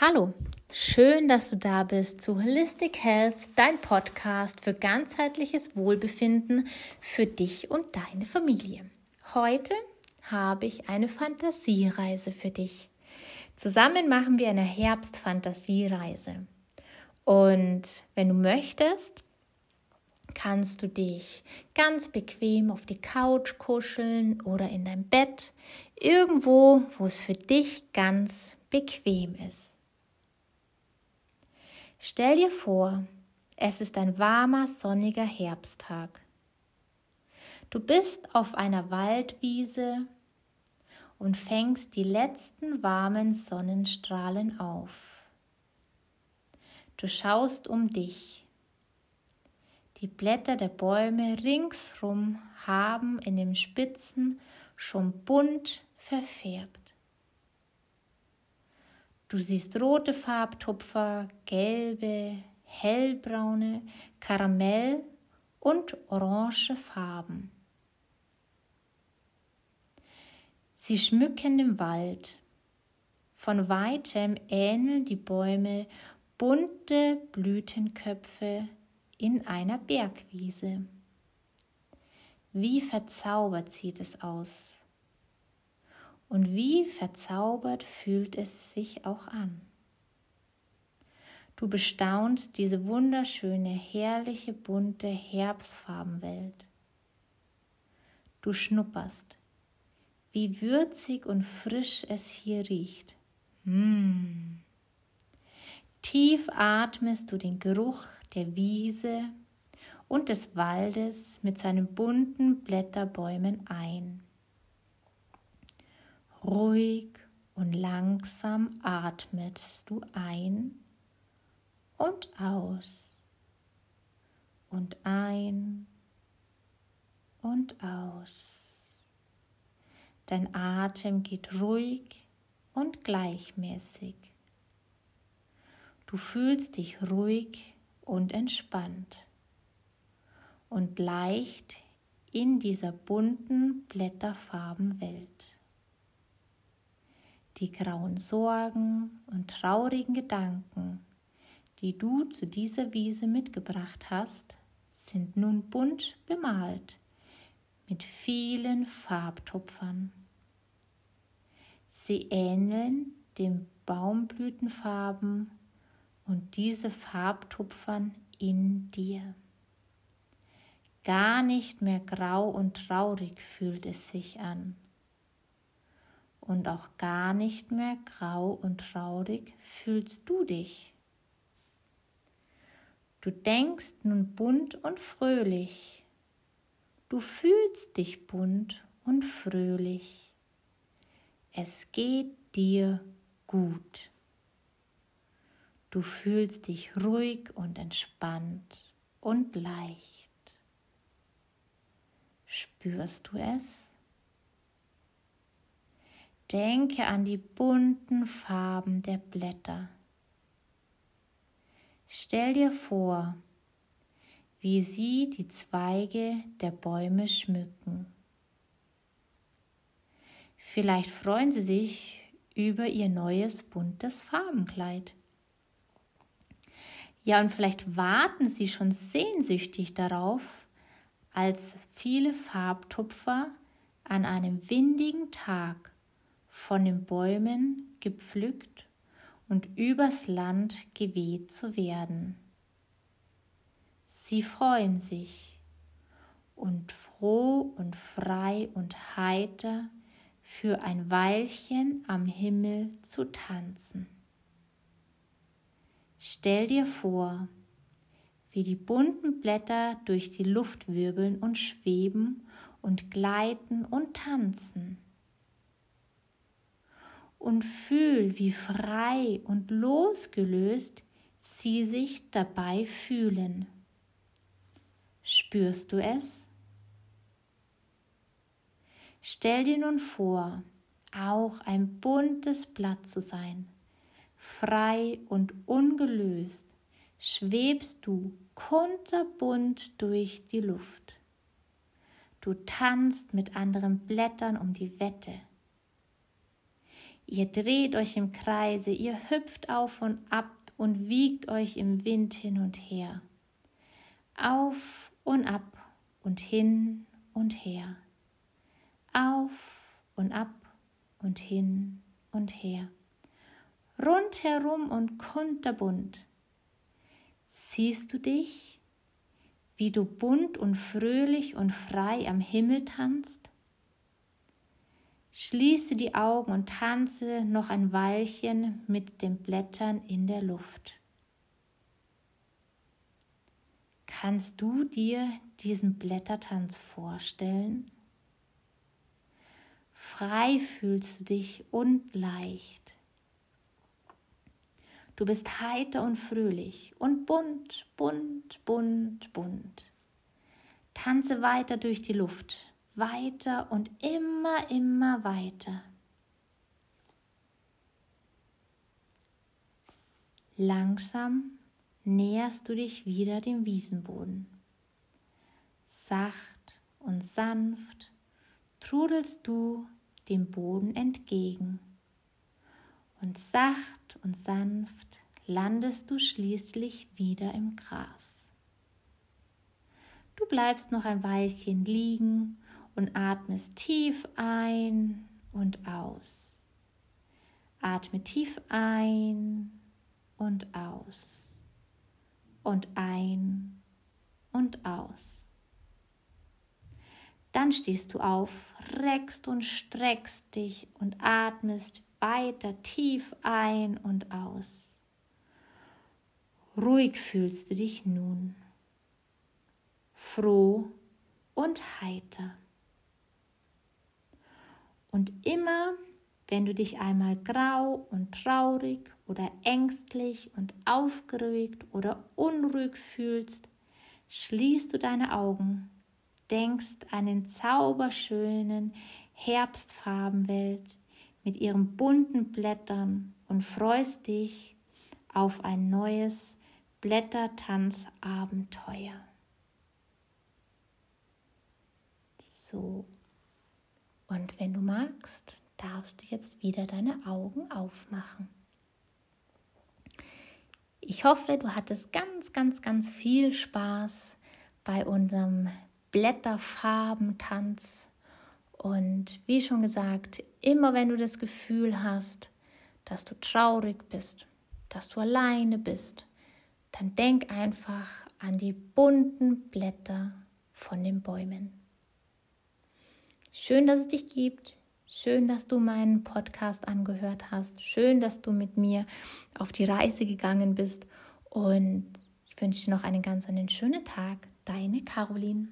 Hallo, schön, dass du da bist zu Holistic Health, dein Podcast für ganzheitliches Wohlbefinden für dich und deine Familie. Heute habe ich eine Fantasiereise für dich. Zusammen machen wir eine Herbstfantasiereise. Und wenn du möchtest, kannst du dich ganz bequem auf die Couch kuscheln oder in dein Bett, irgendwo, wo es für dich ganz bequem ist. Stell dir vor, es ist ein warmer, sonniger Herbsttag. Du bist auf einer Waldwiese und fängst die letzten warmen Sonnenstrahlen auf. Du schaust um dich. Die Blätter der Bäume ringsrum haben in den Spitzen schon bunt verfärbt. Du siehst rote Farbtupfer, gelbe, hellbraune, Karamell und orange Farben. Sie schmücken den Wald. Von weitem ähneln die Bäume bunte Blütenköpfe in einer Bergwiese. Wie verzaubert sieht es aus. Und wie verzaubert fühlt es sich auch an. Du bestaunst diese wunderschöne, herrliche, bunte Herbstfarbenwelt. Du schnupperst, wie würzig und frisch es hier riecht. Mmh. Tief atmest du den Geruch der Wiese und des Waldes mit seinen bunten Blätterbäumen ein. Ruhig und langsam atmest du ein und aus und ein und aus. Dein Atem geht ruhig und gleichmäßig. Du fühlst dich ruhig und entspannt und leicht in dieser bunten Blätterfarbenwelt die grauen Sorgen und traurigen Gedanken, die du zu dieser Wiese mitgebracht hast, sind nun bunt bemalt mit vielen Farbtupfern. Sie ähneln den Baumblütenfarben und diese Farbtupfern in dir. Gar nicht mehr grau und traurig fühlt es sich an und auch gar nicht mehr grau und traurig fühlst du dich. Du denkst nun bunt und fröhlich. Du fühlst dich bunt und fröhlich. Es geht dir gut. Du fühlst dich ruhig und entspannt und leicht. Spürst du es? Denke an die bunten Farben der Blätter. Stell dir vor, wie sie die Zweige der Bäume schmücken. Vielleicht freuen sie sich über ihr neues buntes Farbenkleid. Ja, und vielleicht warten sie schon sehnsüchtig darauf, als viele Farbtupfer an einem windigen Tag von den Bäumen gepflückt und übers Land geweht zu werden. Sie freuen sich und froh und frei und heiter für ein Weilchen am Himmel zu tanzen. Stell dir vor, wie die bunten Blätter durch die Luft wirbeln und schweben und gleiten und tanzen und fühl, wie frei und losgelöst sie sich dabei fühlen. Spürst du es? Stell dir nun vor, auch ein buntes Blatt zu sein. Frei und ungelöst schwebst du kunterbunt durch die Luft. Du tanzt mit anderen Blättern um die Wette Ihr dreht euch im Kreise, ihr hüpft auf und ab und wiegt euch im Wind hin und her. Auf und ab und hin und her. Auf und ab und hin und her. Rundherum und kunterbunt. Siehst du dich, wie du bunt und fröhlich und frei am Himmel tanzt? Schließe die Augen und tanze noch ein Weilchen mit den Blättern in der Luft. Kannst du dir diesen Blättertanz vorstellen? Frei fühlst du dich und leicht. Du bist heiter und fröhlich und bunt, bunt, bunt, bunt. Tanze weiter durch die Luft weiter und immer, immer weiter. Langsam näherst du dich wieder dem Wiesenboden. Sacht und sanft trudelst du dem Boden entgegen. Und sacht und sanft landest du schließlich wieder im Gras. Du bleibst noch ein Weilchen liegen und atmest tief ein und aus. Atme tief ein und aus und ein und aus. Dann stehst du auf, reckst und streckst dich und atmest weiter tief ein und aus. Ruhig fühlst du dich nun, froh und heiter. Und immer, wenn du dich einmal grau und traurig oder ängstlich und aufgeregt oder unruhig fühlst, schließt du deine Augen, denkst an den zauberschönen Herbstfarbenwelt mit ihren bunten Blättern und freust dich auf ein neues Blättertanzabenteuer. So und wenn du magst, darfst du jetzt wieder deine Augen aufmachen. Ich hoffe, du hattest ganz, ganz, ganz viel Spaß bei unserem Blätterfarbentanz. Und wie schon gesagt, immer wenn du das Gefühl hast, dass du traurig bist, dass du alleine bist, dann denk einfach an die bunten Blätter von den Bäumen. Schön, dass es dich gibt. Schön, dass du meinen Podcast angehört hast. Schön, dass du mit mir auf die Reise gegangen bist. Und ich wünsche dir noch einen ganz einen schönen Tag. Deine Caroline.